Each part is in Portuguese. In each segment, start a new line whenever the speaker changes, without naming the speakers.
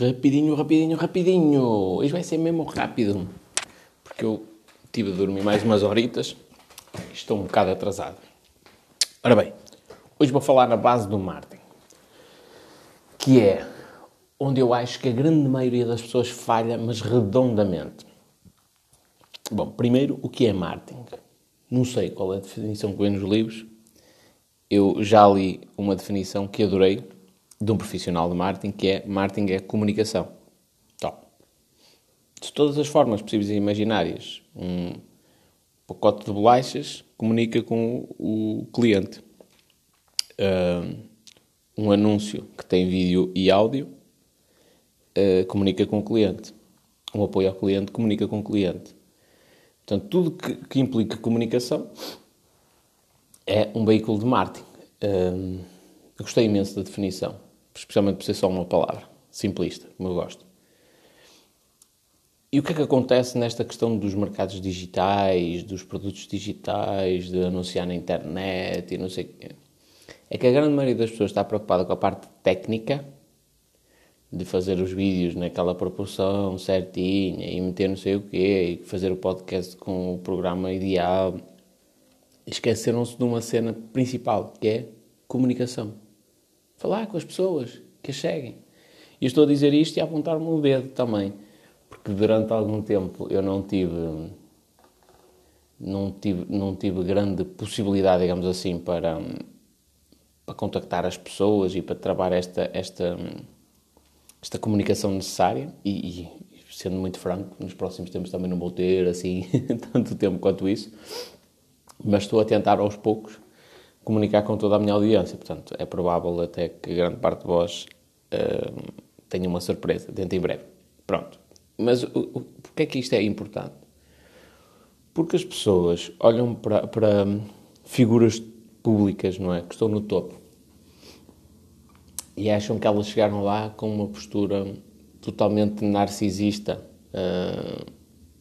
Rapidinho, rapidinho, rapidinho. Hoje vai ser mesmo rápido. Porque eu tive de dormir mais umas horitas e estou um bocado atrasado. Ora bem, hoje vou falar na base do marketing. Que é onde eu acho que a grande maioria das pessoas falha, mas redondamente. Bom, primeiro, o que é marketing? Não sei qual é a definição que vem nos livros. Eu já li uma definição que adorei de um profissional de marketing, que é marketing é comunicação. Então, de todas as formas possíveis e imaginárias, um pacote de bolachas comunica com o cliente. Um anúncio que tem vídeo e áudio uh, comunica com o cliente. Um apoio ao cliente comunica com o cliente. Portanto, tudo que, que implica comunicação é um veículo de marketing. Um, eu gostei imenso da definição especialmente por ser só uma palavra, simplista, como eu gosto. E o que é que acontece nesta questão dos mercados digitais, dos produtos digitais, de anunciar na internet e não sei o quê? É que a grande maioria das pessoas está preocupada com a parte técnica, de fazer os vídeos naquela proporção certinha e meter não sei o quê, e fazer o podcast com o programa ideal. Esqueceram-se de uma cena principal, que é comunicação. Falar com as pessoas que as seguem. E estou a dizer isto e a apontar-me o dedo também. Porque durante algum tempo eu não tive, não tive, não tive grande possibilidade, digamos assim, para, para contactar as pessoas e para trabalhar esta, esta, esta comunicação necessária. E, e sendo muito franco, nos próximos tempos também não vou ter assim tanto tempo quanto isso. Mas estou a tentar aos poucos comunicar com toda a minha audiência. Portanto, é provável até que grande parte de vós uh, tenha uma surpresa dentro em breve. Pronto. Mas o, o, é que isto é importante? Porque as pessoas olham para, para figuras públicas, não é? Que estão no topo. E acham que elas chegaram lá com uma postura totalmente narcisista, uh,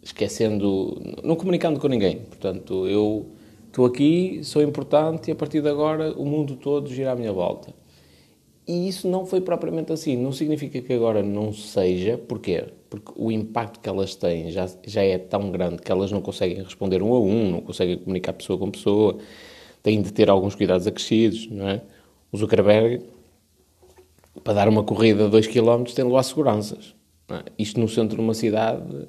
esquecendo, não comunicando com ninguém. Portanto, eu Estou aqui, sou importante e a partir de agora o mundo todo gira à minha volta. E isso não foi propriamente assim. Não significa que agora não seja. Porquê? Porque o impacto que elas têm já, já é tão grande que elas não conseguem responder um a um, não conseguem comunicar pessoa com pessoa, têm de ter alguns cuidados acrescidos, não é? O Zuckerberg, para dar uma corrida de 2 km, tem levar seguranças. É? Isto no centro de uma cidade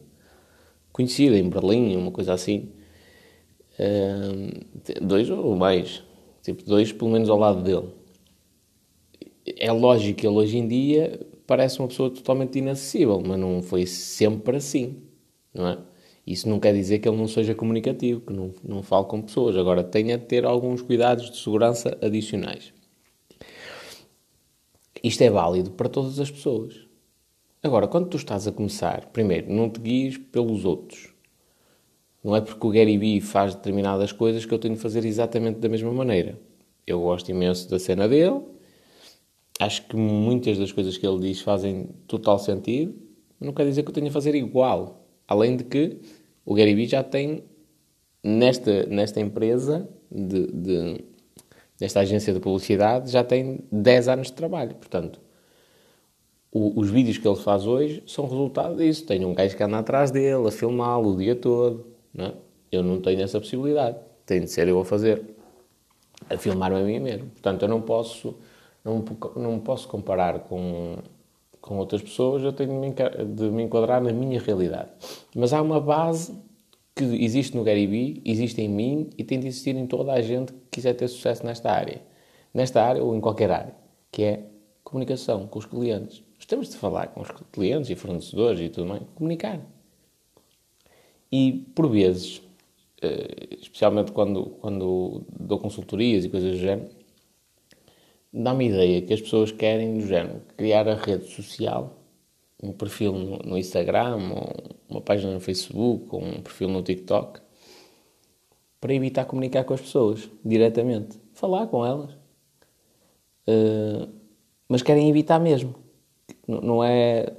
conhecida, em Berlim, uma coisa assim dois ou mais. Tipo, dois pelo menos ao lado dele. É lógico que ele hoje em dia parece uma pessoa totalmente inacessível, mas não foi sempre assim, não é? Isso não quer dizer que ele não seja comunicativo, que não, não fale com pessoas. Agora, tenha de ter alguns cuidados de segurança adicionais. Isto é válido para todas as pessoas. Agora, quando tu estás a começar, primeiro, não te guies pelos outros. Não é porque o Gary Vee faz determinadas coisas que eu tenho de fazer exatamente da mesma maneira. Eu gosto imenso da cena dele, acho que muitas das coisas que ele diz fazem total sentido, não quer dizer que eu tenha de fazer igual. Além de que o Gary Vee já tem, nesta, nesta empresa, de, de, nesta agência de publicidade, já tem 10 anos de trabalho. Portanto, o, os vídeos que ele faz hoje são resultado disso. Tem um gajo que anda atrás dele, a filmá-lo o dia todo. Não é? Eu não tenho essa possibilidade. Tem de ser eu a fazer, a filmar-me a mim mesmo. Portanto, eu não posso, não, não posso comparar com, com outras pessoas, eu tenho de me enquadrar na minha realidade. Mas há uma base que existe no Vee, existe em mim e tem de existir em toda a gente que quiser ter sucesso nesta área. Nesta área ou em qualquer área, que é comunicação com os clientes. Nós temos de falar com os clientes e fornecedores e tudo mais. Comunicar. E, por vezes, eh, especialmente quando, quando dou consultorias e coisas do género, dá-me a ideia que as pessoas querem, do género, criar a rede social, um perfil no, no Instagram, uma página no Facebook, um perfil no TikTok, para evitar comunicar com as pessoas diretamente. Falar com elas. Uh, mas querem evitar mesmo. Não, não é.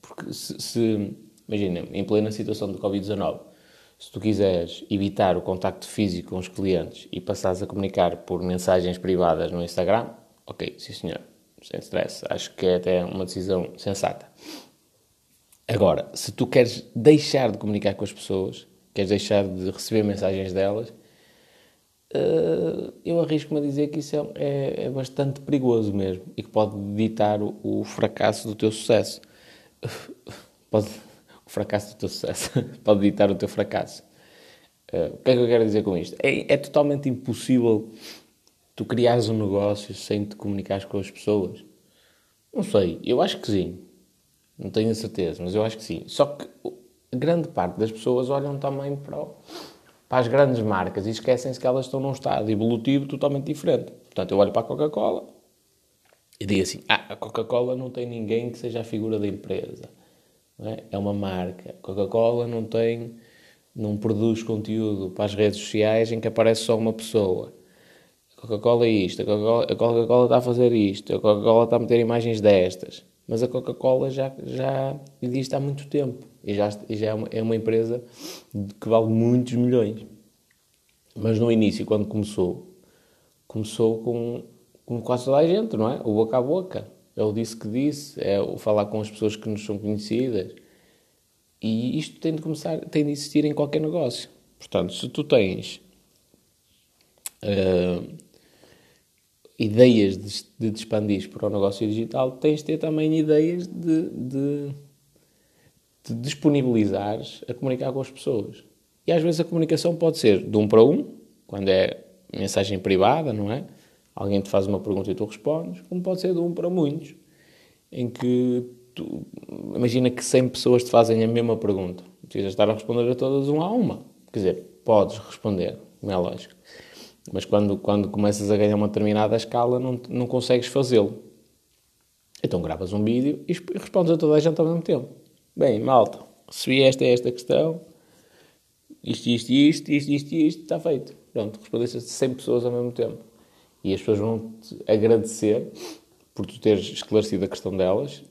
Porque se Imagina, em plena situação de Covid-19, se tu quiseres evitar o contacto físico com os clientes e passares a comunicar por mensagens privadas no Instagram, ok, sim senhor, sem stress. Acho que é até uma decisão sensata. Agora, se tu queres deixar de comunicar com as pessoas, queres deixar de receber mensagens delas, uh, eu arrisco-me a dizer que isso é, é, é, bastante perigoso mesmo e que pode ditar o, o fracasso do teu sucesso. Pode, fracasso do teu sucesso pode ditar o teu fracasso. Uh, o que é que eu quero dizer com isto? É, é totalmente impossível tu criares um negócio sem te comunicares com as pessoas. Não sei, eu acho que sim. Não tenho a certeza, mas eu acho que sim. Só que grande parte das pessoas olham também para, o, para as grandes marcas e esquecem-se que elas estão num estado evolutivo totalmente diferente. Portanto, eu olho para a Coca-Cola e digo assim: ah, a Coca-Cola não tem ninguém que seja a figura da empresa. É? é? uma marca. Coca-Cola não tem, não produz conteúdo para as redes sociais em que aparece só uma pessoa. Coca-Cola é isto, a Coca-Cola Coca está a fazer isto, a Coca-Cola está a meter imagens destas. Mas a Coca-Cola já, já existe há muito tempo e já, já é, uma, é uma empresa que vale muitos milhões. Mas no início, quando começou, começou com, com quase toda a gente, não é? O boca a boca. É o disse que disse, é o falar com as pessoas que nos são conhecidas. E isto tem de começar, tem de existir em qualquer negócio. Portanto, se tu tens uh, ideias de, de te expandir para o negócio digital, tens de ter também ideias de, de, de disponibilizares a comunicar com as pessoas. E às vezes a comunicação pode ser de um para um, quando é mensagem privada, não é? Alguém te faz uma pergunta e tu respondes, como pode ser de um para muitos, em que tu, imagina que 100 pessoas te fazem a mesma pergunta. Precisas estar a responder a todas uma a uma. Quer dizer, podes responder, não é lógico. Mas quando, quando começas a ganhar uma determinada escala, não, não consegues fazê-lo. Então gravas um vídeo e respondes a toda a gente ao mesmo tempo. Bem, malta, recebi esta e esta questão, isto, isto, isto, isto, isto, isto, está feito. Pronto, respondeste a 100 pessoas ao mesmo tempo. E as pessoas vão-te agradecer por tu teres esclarecido a questão delas.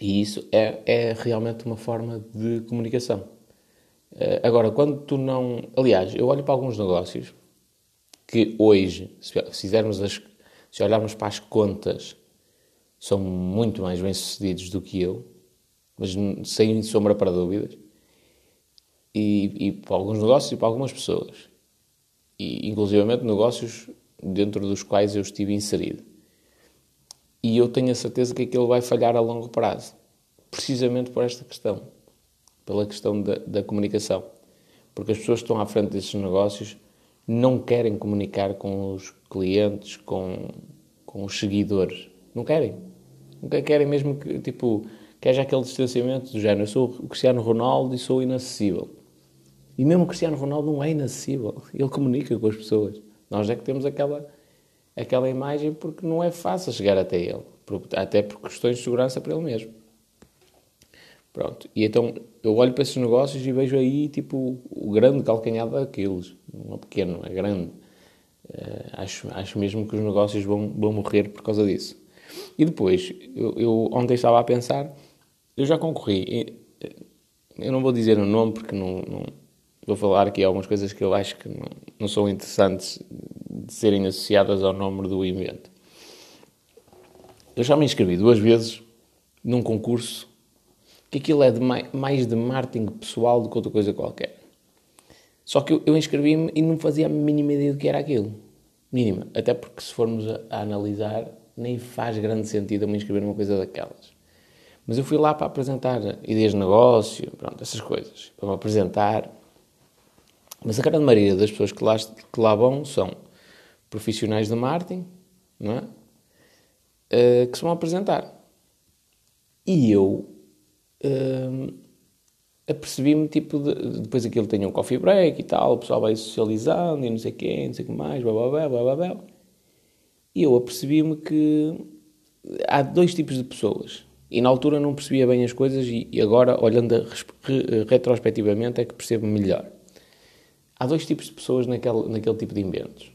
E isso é, é realmente uma forma de comunicação. Eh, agora, quando tu não. Aliás, eu olho para alguns negócios que hoje, se fizermos as, se olharmos para as contas, são muito mais bem-sucedidos do que eu, mas sem sombra para dúvidas, e, e para alguns negócios e para algumas pessoas, e inclusivamente negócios dentro dos quais eu estive inserido. E eu tenho a certeza que aquilo vai falhar a longo prazo, precisamente por esta questão, pela questão da, da comunicação. Porque as pessoas que estão à frente desses negócios não querem comunicar com os clientes, com, com os seguidores. Não querem. Nunca querem mesmo que, tipo, que haja aquele distanciamento do género. Eu sou o Cristiano Ronaldo e sou inacessível. E mesmo o Cristiano Ronaldo não é inacessível. Ele comunica com as pessoas. Nós é que temos aquela, aquela imagem porque não é fácil chegar até ele. Até por questões de segurança para ele mesmo. Pronto. E então eu olho para esses negócios e vejo aí, tipo, o grande calcanhar daqueles. Não é pequeno, é grande. Uh, acho, acho mesmo que os negócios vão, vão morrer por causa disso. E depois, eu, eu ontem estava a pensar, eu já concorri. Eu não vou dizer o nome porque não, não vou falar aqui algumas coisas que eu acho que não, são interessantes de serem associadas ao nome do evento. Eu já me inscrevi duas vezes num concurso que aquilo é de mais de marketing pessoal do que outra coisa qualquer. Só que eu, eu inscrevi-me e não fazia a mínima ideia do que era aquilo. Mínima. Até porque se formos a, a analisar, nem faz grande sentido eu me inscrever numa coisa daquelas. Mas eu fui lá para apresentar ideias de negócio, pronto, essas coisas. Para me apresentar. Mas a grande maioria das pessoas que lá, que lá vão são profissionais de marketing, não é? Uh, que se vão apresentar. E eu uh, apercebi-me, tipo, de, depois aquilo tem um coffee break e tal, o pessoal vai socializando e não sei quem, não sei o que mais, blá blá blá blá blá. E eu apercebi-me que há dois tipos de pessoas. E na altura não percebia bem as coisas e, agora, olhando re, retrospectivamente, é que percebo melhor. Há dois tipos de pessoas naquele, naquele tipo de eventos.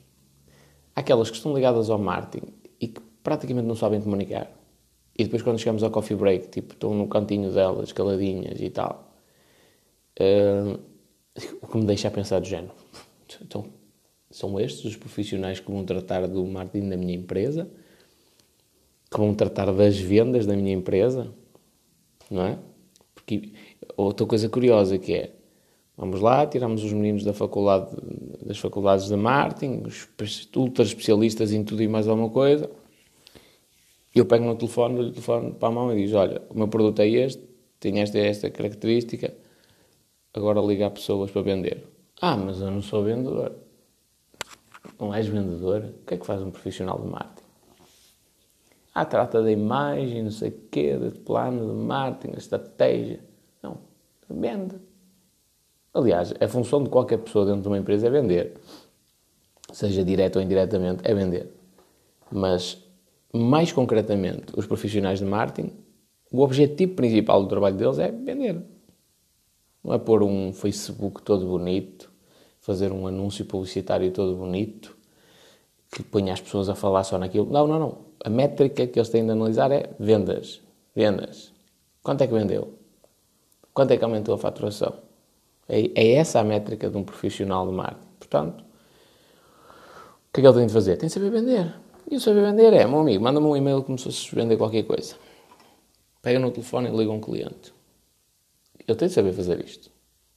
Há aquelas que estão ligadas ao marketing e que praticamente não sabem comunicar. E depois, quando chegamos ao coffee break, tipo, estão no cantinho delas, caladinhas e tal. Uh, o que me deixa a pensar do género. Então, são estes os profissionais que vão tratar do marketing da minha empresa? que vão tratar das vendas da minha empresa, não é? Porque outra coisa curiosa que é, vamos lá, tiramos os meninos da faculdade, das faculdades de marketing, os ultra especialistas em tudo e mais alguma coisa, eu pego no telefone, dou-lhe o telefone para a mão e diz, olha, o meu produto é este, tem esta e esta característica, agora liga a pessoas para vender. Ah, mas eu não sou vendedor. Não és vendedor? O que é que faz um profissional de marketing? Ah, trata da imagem, não sei o quê, de plano de marketing, estratégia. Não, vende. Aliás, a função de qualquer pessoa dentro de uma empresa é vender. Seja direto ou indiretamente, é vender. Mas, mais concretamente, os profissionais de marketing, o objetivo principal do trabalho deles é vender. Não é pôr um Facebook todo bonito, fazer um anúncio publicitário todo bonito, que ponha as pessoas a falar só naquilo. Não, não, não a métrica que eles têm de analisar é vendas. Vendas. Quanto é que vendeu? Quanto é que aumentou a faturação? É, é essa a métrica de um profissional de marketing. Portanto, o que é que ele tem de fazer? Tem de saber vender. E o saber vender é, meu amigo, manda-me um e-mail como se fosse vender qualquer coisa. Pega no telefone e liga um cliente. Eu tenho de saber fazer isto.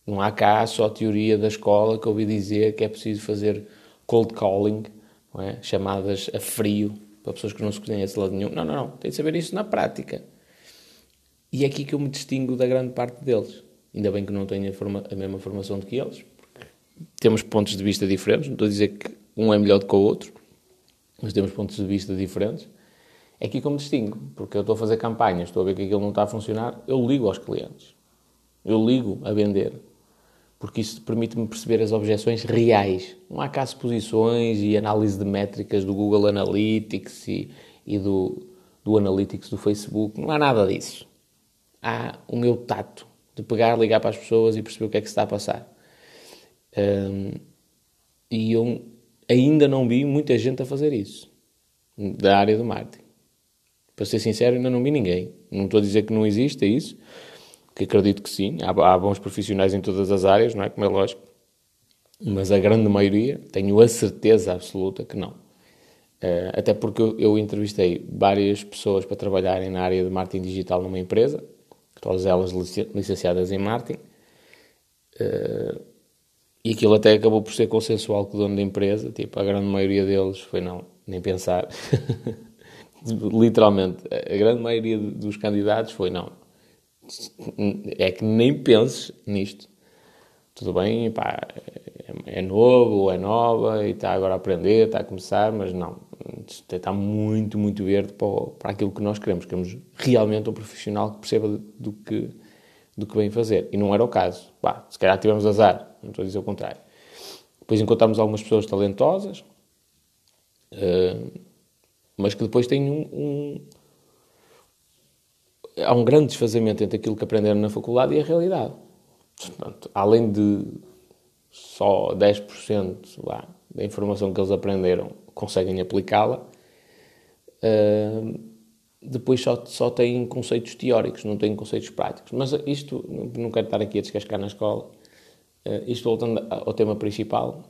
Não há cá só teoria da escola que ouvi dizer que é preciso fazer cold calling, é? chamadas a frio, para pessoas que não se conhecem lado nenhum. Não, não, não. Tem de saber isso na prática. E é aqui que eu me distingo da grande parte deles. Ainda bem que não tenho a, forma, a mesma formação do que eles. Temos pontos de vista diferentes. Não estou a dizer que um é melhor do que o outro. Mas temos pontos de vista diferentes. É aqui me distingo. Porque eu estou a fazer campanhas, estou a ver que aquilo não está a funcionar. Eu ligo aos clientes. Eu ligo a vender porque isso permite-me perceber as objeções reais. Não há cá suposições e análise de métricas do Google Analytics e, e do, do Analytics do Facebook. Não há nada disso. Há o meu tato de pegar, ligar para as pessoas e perceber o que é que se está a passar. Um, e eu ainda não vi muita gente a fazer isso, da área do marketing. Para ser sincero, ainda não vi ninguém. Não estou a dizer que não existe isso, que acredito que sim, há, há, bons profissionais em todas as áreas, não é? Como é lógico, mas a grande maioria, tenho a certeza absoluta que não. Uh, até porque eu, eu, entrevistei várias pessoas para trabalharem na área de marketing digital numa empresa, todas elas licenciadas em marketing, uh, e aquilo até acabou por ser consensual com o dono da empresa, tipo, a grande maioria deles foi não, nem pensar. Literalmente, a grande maioria dos candidatos foi não, é que nem penses nisto. Tudo bem, pá, é, é novo, é nova e está agora a aprender, está a começar, mas não. Está muito, muito verde para, para aquilo que nós queremos. Queremos realmente um profissional que perceba do que, do que vem fazer. E não era o caso. Pá, se calhar tivemos azar, não estou a dizer o contrário. Depois encontramos algumas pessoas talentosas, uh, mas que depois têm um, um há um grande desfazamento entre aquilo que aprenderam na faculdade e a realidade. Portanto, além de só 10% lá, da informação que eles aprenderam conseguem aplicá-la, uh, depois só, só têm conceitos teóricos, não têm conceitos práticos. Mas isto, não quero estar aqui a descascar na escola, uh, isto voltando ao tema principal,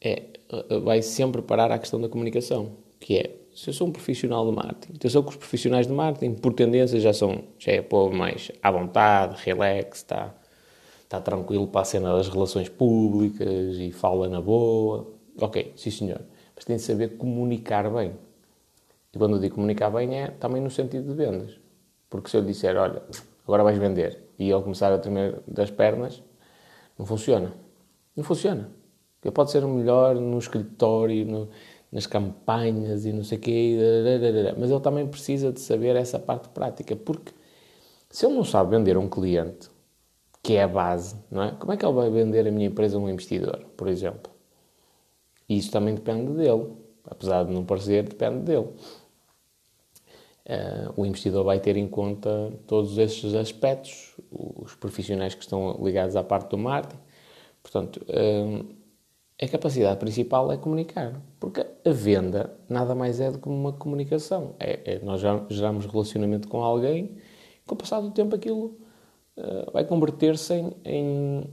é, uh, vai sempre parar à questão da comunicação, que é se eu sou um profissional de marketing, atenção que os profissionais de marketing, por tendência, já são, já é povo mais à vontade, relax, está, está tranquilo para a cena das relações públicas e fala na boa. Ok, sim senhor. Mas tem de saber comunicar bem. E quando eu digo comunicar bem é também no sentido de vendas. Porque se eu disser, olha, agora vais vender, e ele começar a tremer das pernas, não funciona. Não funciona. Porque pode ser o melhor no escritório, no, nas campanhas e não sei o quê, mas ele também precisa de saber essa parte prática, porque se ele não sabe vender a um cliente, que é a base, não é? Como é que ele vai vender a minha empresa a um investidor, por exemplo? E isso também depende dele, apesar de não parecer, depende dele. Uh, o investidor vai ter em conta todos esses aspectos, os profissionais que estão ligados à parte do marketing. Portanto, uh, a capacidade principal é comunicar. Porque a venda nada mais é do que uma comunicação. É, é nós geramos relacionamento com alguém, com o passar do tempo aquilo uh, vai converter-se em, em,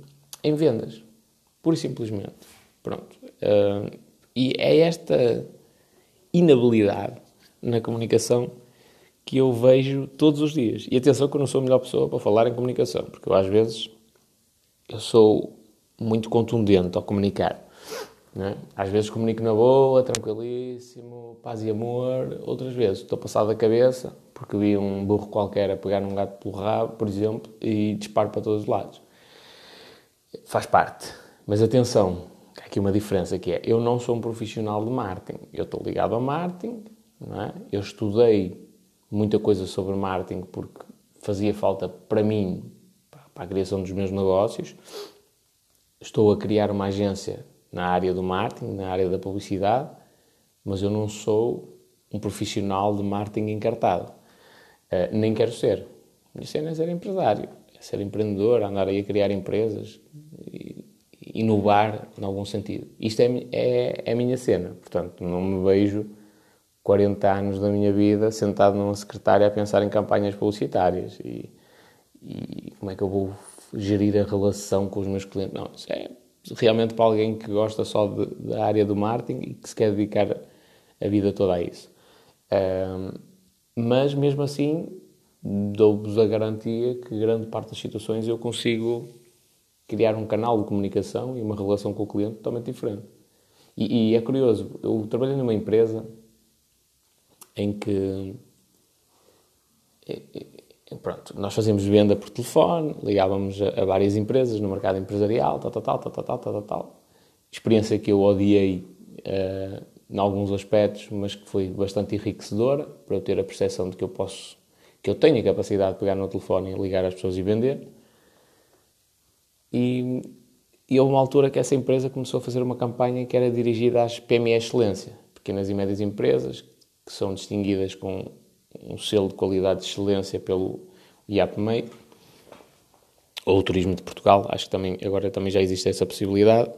em, vendas. Pura e simplesmente. Pronto. Uh, e é esta inabilidade na comunicação que eu vejo todos os dias. E atenção que eu não sou a melhor pessoa para falar em comunicação, porque eu às vezes eu sou muito contundente ao comunicar. É? Às vezes comunico na boa, tranquilíssimo, paz e amor. Outras vezes estou passado da cabeça porque vi um burro qualquer a pegar um gato pelo rabo, por exemplo, e disparo para todos os lados. Faz parte. Mas atenção, há aqui uma diferença que é, eu não sou um profissional de marketing. Eu estou ligado ao marketing, não é? Eu estudei muita coisa sobre marketing porque fazia falta para mim, para a criação dos meus negócios. Estou a criar uma agência na área do marketing, na área da publicidade, mas eu não sou um profissional de marketing encartado. Uh, nem quero ser. A minha cena é ser empresário, é ser empreendedor, andar aí a criar empresas, inovar em algum sentido. Isto é, é, é a minha cena. Portanto, não me vejo 40 anos da minha vida sentado numa secretária a pensar em campanhas publicitárias e, e como é que eu vou gerir a relação com os meus clientes. Não, isso é realmente para alguém que gosta só de, da área do marketing e que se quer dedicar a vida toda a isso. Um, mas mesmo assim, dou-vos a garantia que grande parte das situações eu consigo criar um canal de comunicação e uma relação com o cliente totalmente diferente. E, e é curioso, eu trabalhei numa empresa em que. É, é, pronto, nós fazíamos venda por telefone, ligávamos a, a várias empresas no mercado empresarial, tal, tal, tal, tal, tal, tal, tal. Experiência que eu odiei uh, em alguns aspectos, mas que foi bastante enriquecedora para eu ter a percepção de que eu posso, que eu tenho a capacidade de pegar no telefone e ligar às pessoas e vender. E, e houve uma altura que essa empresa começou a fazer uma campanha que era dirigida às PME Excelência, pequenas e médias empresas, que são distinguidas com um selo de qualidade de excelência pelo IAPMEI, ou o Turismo de Portugal, acho que também, agora também já existe essa possibilidade.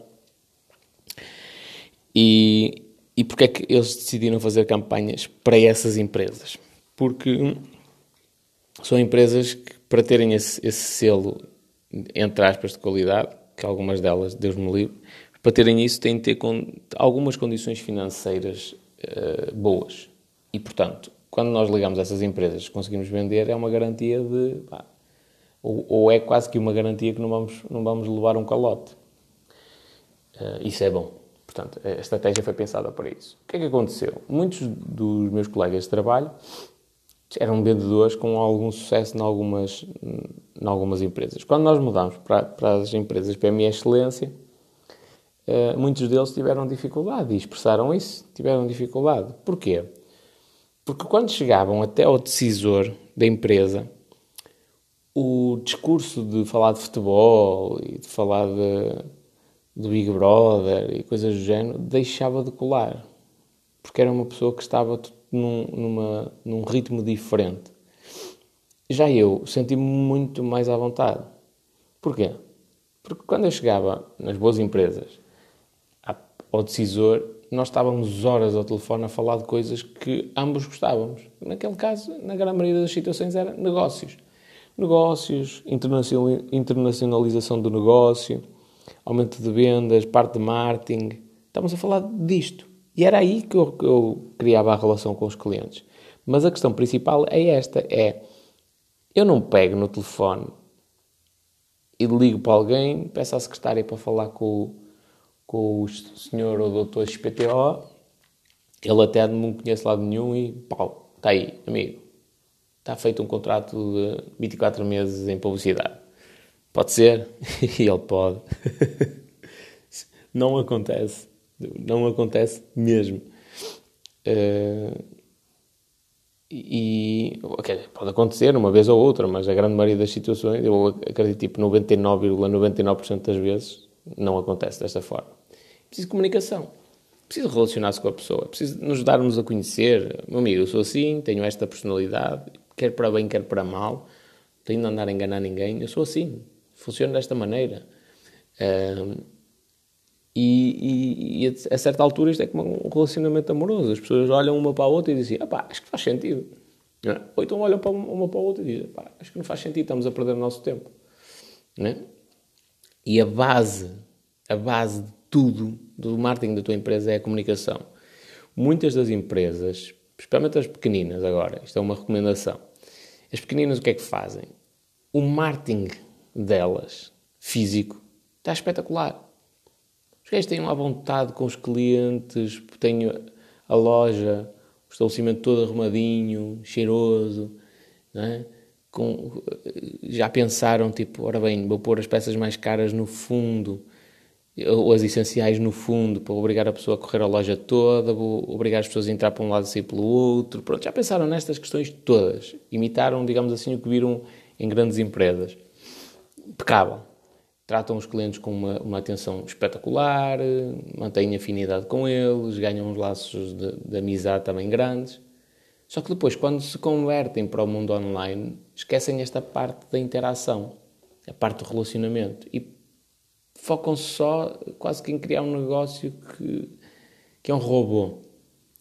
E, e é que eles decidiram fazer campanhas para essas empresas? Porque são empresas que, para terem esse, esse selo, entre aspas, de qualidade, que algumas delas, Deus me livre, para terem isso têm de ter algumas condições financeiras uh, boas. E, portanto, quando nós ligamos essas empresas conseguimos vender, é uma garantia de. Ou, ou, é quase que uma garantia que não vamos, não vamos levar um calote. Uh, isso é bom. Portanto, a estratégia foi pensada para isso. O que é que aconteceu? Muitos dos meus colegas de trabalho eram vendedores com algum sucesso em algumas, em algumas empresas. Quando nós mudamos para, para as empresas PME Excelência, uh, muitos deles tiveram dificuldade e expressaram isso, tiveram dificuldade. Porquê? Porque quando chegavam até ao decisor da empresa, o discurso de falar de futebol e de falar de, do Big Brother e coisas do género deixava de colar. Porque era uma pessoa que estava num, numa, num ritmo diferente. Já eu senti-me muito mais à vontade. Porquê? Porque quando eu chegava nas boas empresas ao decisor, nós estávamos horas ao telefone a falar de coisas que ambos gostávamos. Naquele caso, na grande maioria das situações, era negócios. Negócios, internacionalização do negócio, aumento de vendas, parte de marketing. Estávamos a falar disto. E era aí que eu, que eu criava a relação com os clientes. Mas a questão principal é esta: é eu não pego no telefone e ligo para alguém, peço à secretária para falar com com o senhor ou doutor XPTO, ele até não conhece lado nenhum e pau, está aí, amigo. Está feito um contrato de 24 meses em publicidade. Pode ser? e ele pode. não acontece. Não acontece mesmo. Uh, e okay, pode acontecer uma vez ou outra, mas a grande maioria das situações, eu acredito tipo 99,99% ,99 das vezes, não acontece desta forma preciso de comunicação. Preciso relacionar-se com a pessoa. Preciso nos darmos a conhecer. Meu amigo, eu sou assim, tenho esta personalidade, quer para bem, quer para mal. Tenho de andar a enganar ninguém. Eu sou assim. Funciono desta maneira. Um, e, e, e, a certa altura isto é como um relacionamento amoroso. As pessoas olham uma para a outra e dizem, ah pá, acho que faz sentido. É? Ou então olham para uma para a outra e dizem, pá, acho que não faz sentido, estamos a perder o nosso tempo. É? E a base, a base de tudo do marketing da tua empresa é a comunicação. Muitas das empresas especialmente as pequeninas agora, isto é uma recomendação. As pequeninas o que é que fazem? O marketing delas, físico, está espetacular. Os gajos têm uma vontade com os clientes, têm a loja, o estabelecimento todo arrumadinho, cheiroso, não é? Com, já pensaram, tipo, ora bem, vou pôr as peças mais caras no fundo, ou as essenciais no fundo, para obrigar a pessoa a correr a loja toda, vou obrigar as pessoas a entrar para um lado e sair pelo outro. Pronto, já pensaram nestas questões todas. Imitaram, digamos assim, o que viram em grandes empresas. Impecável. Tratam os clientes com uma, uma atenção espetacular, mantêm afinidade com eles, ganham uns laços de, de amizade também grandes. Só que depois, quando se convertem para o mundo online, esquecem esta parte da interação, a parte do relacionamento. E focam-se só quase que em criar um negócio que, que é um robô,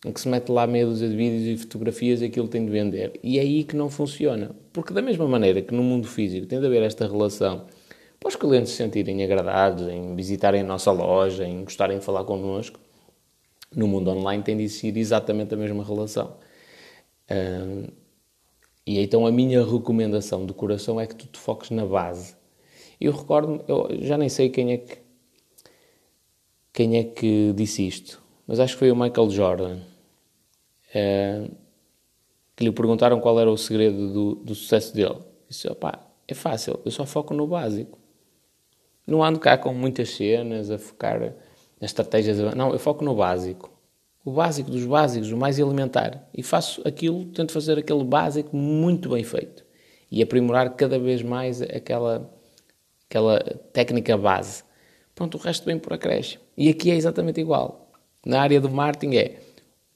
em que se mete lá meia dúzia de vídeos e fotografias e aquilo tem de vender. E é aí que não funciona. Porque da mesma maneira que no mundo físico tem de haver esta relação para os clientes se sentirem agradados, em visitarem a nossa loja, em gostarem de falar connosco, no mundo online tem de existir exatamente a mesma relação. e então a minha recomendação de coração é que tu te foques na base. Eu recordo, eu já nem sei quem é que quem é que disse isto, mas acho que foi o Michael Jordan. que lhe perguntaram qual era o segredo do, do sucesso dele. Disse: opá, é fácil, eu só foco no básico. Não ando cá com muitas cenas a focar nas estratégias. Não, eu foco no básico o básico dos básicos, o mais elementar. E faço aquilo, tento fazer aquele básico muito bem feito. E aprimorar cada vez mais aquela, aquela técnica base. Pronto, o resto vem por acréscimo. E aqui é exatamente igual. Na área do marketing é,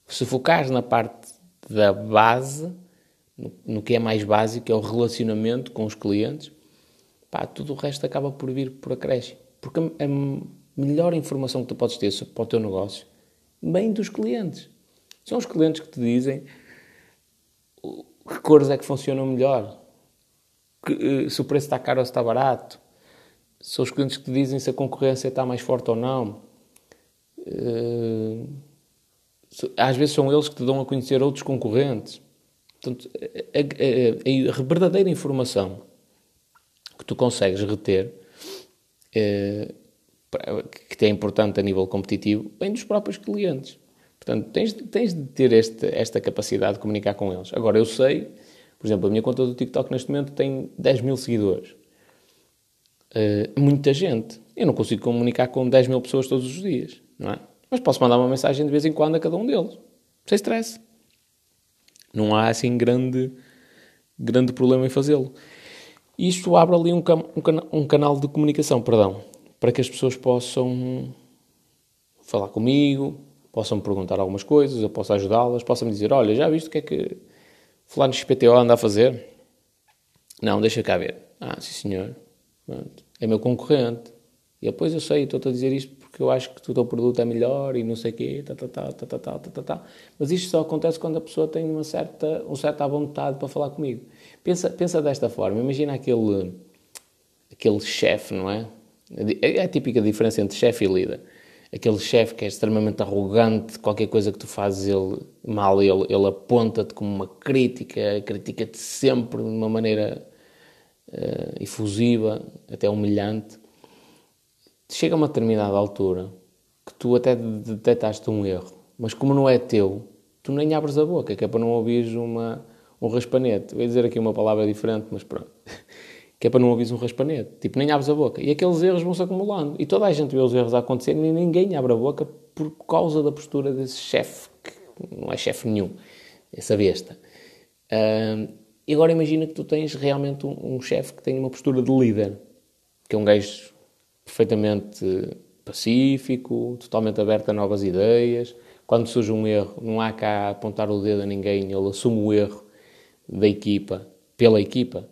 se focares na parte da base, no, no que é mais básico, que é o relacionamento com os clientes, pá, tudo o resto acaba por vir por acréscimo. Porque a, melhor informação que tu podes ter para o teu negócio bem dos clientes. São os clientes que te dizem que cores é que funcionam melhor, que, eh, se o preço está caro ou se está barato. São os clientes que te dizem se a concorrência está mais forte ou não. Eh, às vezes são eles que te dão a conhecer outros concorrentes. Portanto, a, a, a, a verdadeira informação que tu consegues reter eh, que é importante a nível competitivo, vem dos próprios clientes. Portanto, tens, tens de ter este, esta capacidade de comunicar com eles. Agora, eu sei, por exemplo, a minha conta do TikTok neste momento tem 10 mil seguidores. Uh, muita gente. Eu não consigo comunicar com 10 mil pessoas todos os dias, não é? Mas posso mandar uma mensagem de vez em quando a cada um deles. Sem stress. Não há assim grande, grande problema em fazê-lo. Isto abre ali um, um, um canal de comunicação, perdão, para que as pessoas possam falar comigo, possam me perguntar algumas coisas, eu possa ajudá-las, possam me dizer, olha, já viste o que é que fulano XPTO anda a fazer? Não, deixa cá ver. Ah, sim senhor. É meu concorrente. E depois eu sei, estou-te a dizer isto porque eu acho que o teu produto é melhor e não sei o quê, tá, tá, tá, tá, tá, tá, tá, tá. Mas isto só acontece quando a pessoa tem uma certa, uma certa vontade para falar comigo. Pensa, pensa desta forma, imagina aquele, aquele chefe, não é? É, é a típica diferença entre chefe e líder. Aquele chefe que é extremamente arrogante, qualquer coisa que tu fazes ele, mal, ele, ele aponta-te como uma crítica, critica-te sempre de uma maneira uh, efusiva, até humilhante. Chega a uma determinada altura que tu até detectaste um erro, mas como não é teu, tu nem abres a boca, que é para não ouvires uma, um raspanete. Vou dizer aqui uma palavra diferente, mas pronto que é para não ouvires um raspanete. Tipo, nem abres a boca. E aqueles erros vão-se acumulando. E toda a gente vê os erros a acontecer e ninguém abre a boca por causa da postura desse chefe, que não é chefe nenhum, essa besta. Uh, e agora imagina que tu tens realmente um, um chefe que tem uma postura de líder, que é um gajo perfeitamente pacífico, totalmente aberto a novas ideias. Quando surge um erro, não há cá apontar o dedo a ninguém, ele assume o erro da equipa, pela equipa,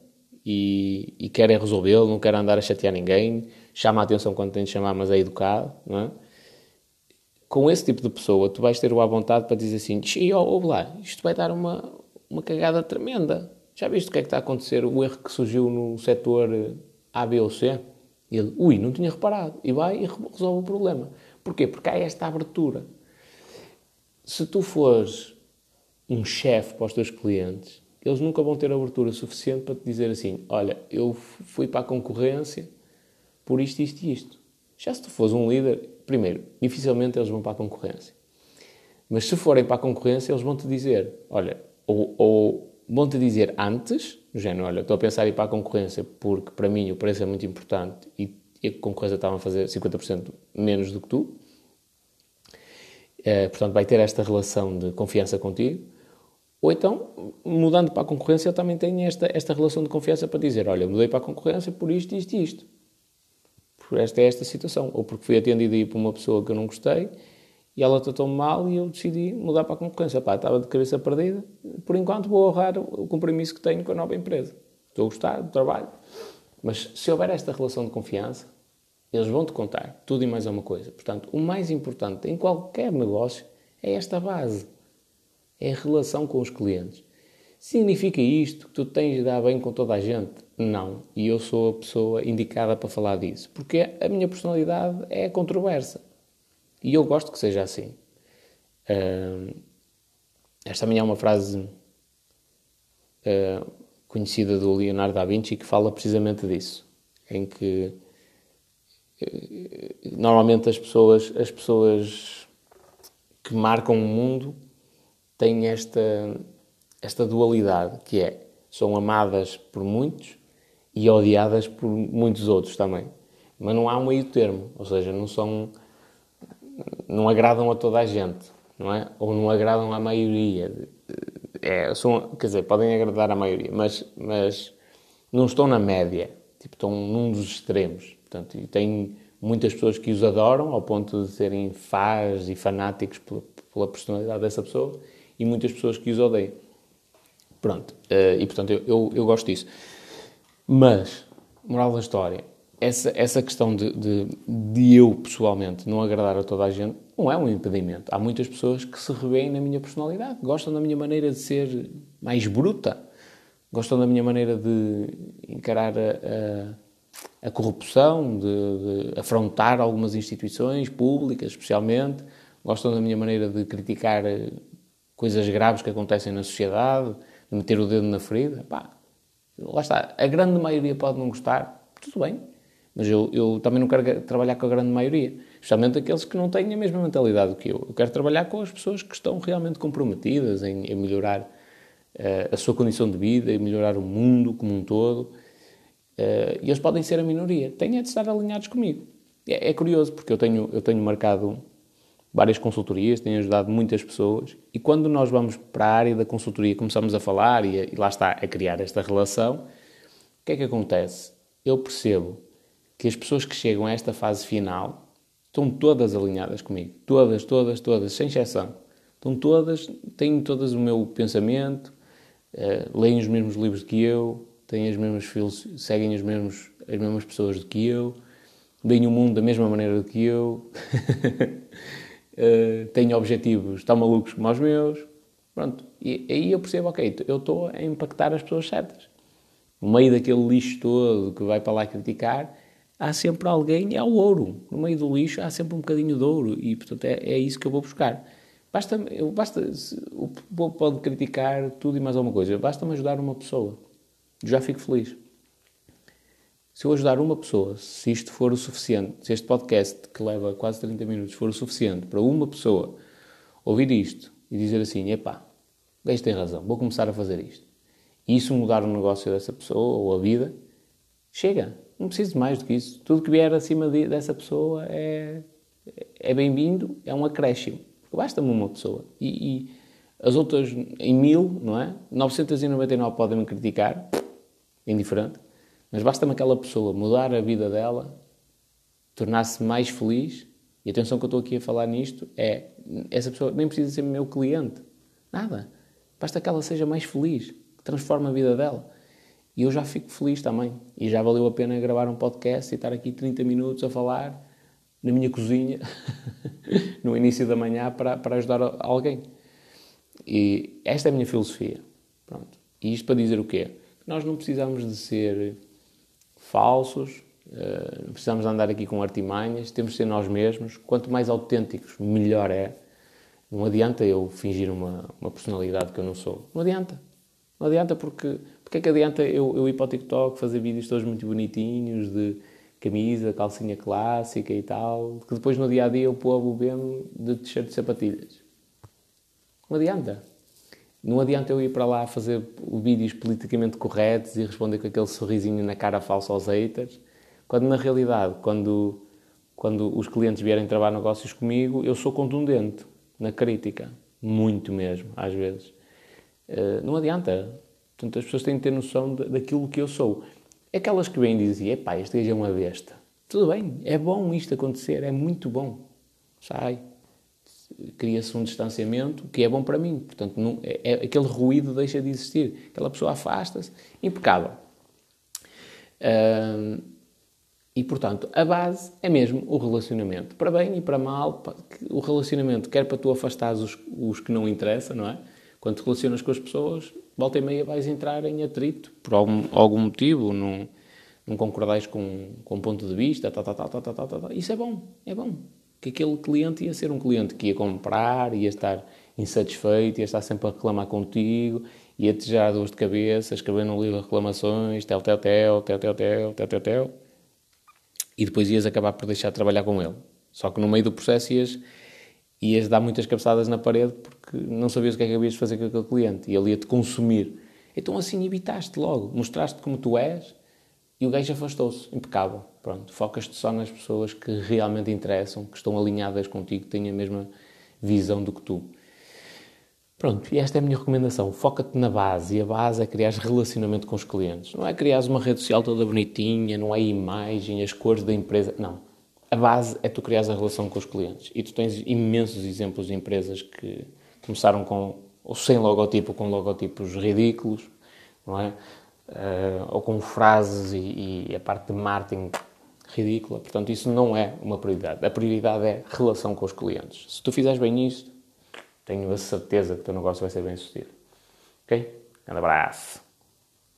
e, e quer é resolvê-lo, não quer andar a chatear ninguém, chama a atenção quando tem de chamar, mas é educado, não é? Com esse tipo de pessoa, tu vais ter o à vontade para dizer assim, e ouve lá, isto vai dar uma, uma cagada tremenda. Já viste o que é que está a acontecer, o erro que surgiu no setor A, B ou C? Ele, ui, não tinha reparado. E vai e resolve o problema. Porquê? Porque há esta abertura. Se tu fores um chefe para os teus clientes, eles nunca vão ter abertura suficiente para te dizer assim: olha, eu fui para a concorrência por isto, isto e isto. Já se tu fores um líder, primeiro, dificilmente eles vão para a concorrência. Mas se forem para a concorrência, eles vão te dizer: olha, ou, ou vão te dizer antes, no género, olha, estou a pensar em ir para a concorrência porque para mim o preço é muito importante e, e a concorrência estava a fazer 50% menos do que tu. É, portanto, vai ter esta relação de confiança contigo. Ou então, mudando para a concorrência, eu também tenho esta, esta relação de confiança para dizer: olha, mudei para a concorrência por isto, isto e isto. Por esta é esta situação. Ou porque fui atendido aí por uma pessoa que eu não gostei e ela tratou-me mal e eu decidi mudar para a concorrência. Pá, estava de cabeça perdida. Por enquanto vou honrar o compromisso que tenho com a nova empresa. Estou a gostar do trabalho. Mas se houver esta relação de confiança, eles vão te contar tudo e mais alguma coisa. Portanto, o mais importante em qualquer negócio é esta base é a relação com os clientes. Significa isto que tu tens de dar bem com toda a gente? Não. E eu sou a pessoa indicada para falar disso. Porque a minha personalidade é controversa. E eu gosto que seja assim. Uh, esta minha é uma frase uh, conhecida do Leonardo da Vinci que fala precisamente disso. Em que uh, normalmente as pessoas, as pessoas que marcam o mundo têm esta, esta dualidade, que é, são amadas por muitos e odiadas por muitos outros também. Mas não há um meio termo, ou seja, não são, não agradam a toda a gente, não é? Ou não agradam à maioria. É, são, quer dizer, podem agradar à maioria, mas, mas não estão na média, tipo, estão num dos extremos. Portanto, e tem muitas pessoas que os adoram ao ponto de serem fãs e fanáticos pela, pela personalidade dessa pessoa e muitas pessoas que os odeiam. Pronto, uh, e portanto eu, eu, eu, gosto disso. Mas, moral da história, essa, essa questão de, de, de, eu pessoalmente não agradar a toda a gente não é um impedimento. Há muitas pessoas que se revêem na minha personalidade, gostam da minha maneira de ser mais bruta, gostam da minha maneira de encarar a, a, a corrupção, de, de afrontar algumas instituições públicas, especialmente, gostam da minha maneira de criticar coisas graves que acontecem na sociedade, de meter o dedo na ferida, pá, lá está. A grande maioria pode não gostar, tudo bem, mas eu, eu também não quero trabalhar com a grande maioria, especialmente aqueles que não têm a mesma mentalidade que eu. Eu quero trabalhar com as pessoas que estão realmente comprometidas em, em melhorar uh, a sua condição de vida, em melhorar o mundo como um todo. Uh, e eles podem ser a minoria, têm é de estar alinhados comigo. É, é curioso, porque eu tenho, eu tenho marcado várias consultorias, tenho ajudado muitas pessoas e quando nós vamos para a área da consultoria começamos a falar e, e lá está, a criar esta relação, o que é que acontece? Eu percebo que as pessoas que chegam a esta fase final estão todas alinhadas comigo. Todas, todas, todas, sem exceção. Estão todas, têm todas o meu pensamento, uh, leem os mesmos livros que eu, têm as mesmas filos, seguem os mesmos, as mesmas pessoas do que eu, veem o mundo da mesma maneira do que eu. uh, têm objetivos tão malucos como os meus. Pronto. E aí eu percebo, ok, eu estou a impactar as pessoas certas. No meio daquele lixo todo que vai para lá criticar, há sempre alguém, é o ouro. No meio do lixo há sempre um bocadinho de ouro e, portanto, é, é isso que eu vou buscar. Basta, eu, basta, o povo pode criticar tudo e mais alguma coisa. Basta-me ajudar uma pessoa. Já fico feliz. Se eu ajudar uma pessoa, se isto for o suficiente, se este podcast que leva quase 30 minutos for o suficiente para uma pessoa ouvir isto e dizer assim: epá, o gajo tem razão, vou começar a fazer isto. E isso mudar o negócio dessa pessoa ou a vida, chega. Não preciso de mais do que isso. Tudo que vier acima de, dessa pessoa é, é bem-vindo, é um acréscimo. Basta-me uma pessoa. E, e, as outras, em mil, não é? 999 podem me criticar, indiferente. Mas basta-me aquela pessoa mudar a vida dela, tornar-se mais feliz, e atenção que eu estou aqui a falar nisto, é essa pessoa nem precisa ser meu cliente. Nada. Basta que ela seja mais feliz, que transforme a vida dela. E eu já fico feliz também. E já valeu a pena gravar um podcast e estar aqui 30 minutos a falar na minha cozinha, no início da manhã, para, para ajudar alguém. E esta é a minha filosofia. Pronto. E isto para dizer o quê? Nós não precisamos de ser falsos, não precisamos andar aqui com artimanhas, temos de ser nós mesmos. Quanto mais autênticos, melhor é. Não adianta eu fingir uma, uma personalidade que eu não sou. Não adianta. Não adianta porque... Porque é que adianta eu, eu ir para o TikTok fazer vídeos todos muito bonitinhos de camisa, calcinha clássica e tal, que depois no dia a dia eu pôr mesmo de t-shirt de sapatilhas. Não adianta. Não adianta eu ir para lá fazer vídeos politicamente corretos e responder com aquele sorrisinho na cara falso aos haters, quando na realidade, quando, quando os clientes vierem trabalhar negócios comigo, eu sou contundente na crítica. Muito mesmo, às vezes. Uh, não adianta. Portanto, as pessoas têm que ter noção de, daquilo que eu sou. Aquelas que vêm e dizem, epá, este gajo é uma besta. Tudo bem, é bom isto acontecer, é muito bom. Sai cria-se um distanciamento que é bom para mim. Portanto, não, é, é aquele ruído deixa de existir. Aquela pessoa afasta-se, impecável. E, portanto, a base é mesmo o relacionamento. Para bem e para mal, o relacionamento quer para tu afastares os, os que não interessam, não é? Quando te relacionas com as pessoas, volta e meia vais entrar em atrito por algum, algum motivo, não, não concordais com, com um ponto de vista. Isso é bom, é bom. Que aquele cliente ia ser um cliente que ia comprar, ia estar insatisfeito, ia estar sempre a reclamar contigo, ia-te gerar dores de cabeça, escrever no livro reclamações, tel, tel, tel, tel, tel, tel, tel, tel, tel, e depois ias acabar por deixar de trabalhar com ele. Só que no meio do processo ias ias dar muitas cabeçadas na parede porque não sabias o que é que havias de fazer com aquele cliente e ele ia-te consumir. Então assim evitaste logo, mostraste como tu és e o gajo afastou-se, impecável. Pronto, focas-te só nas pessoas que realmente interessam, que estão alinhadas contigo, que têm a mesma visão do que tu. Pronto, e esta é a minha recomendação. Foca-te na base, e a base é criar relacionamento com os clientes. Não é criar uma rede social toda bonitinha, não é imagem, as cores da empresa. Não a base é tu criares a relação com os clientes. E tu tens imensos exemplos de empresas que começaram com ou sem logotipo, com logotipos ridículos, não é? Uh, ou com frases e, e, a parte de marketing ridícula. Portanto, isso não é uma prioridade. A prioridade é relação com os clientes. Se tu fizeres bem isto, tenho a certeza que o teu negócio vai ser bem sucedido. Ok? Um abraço.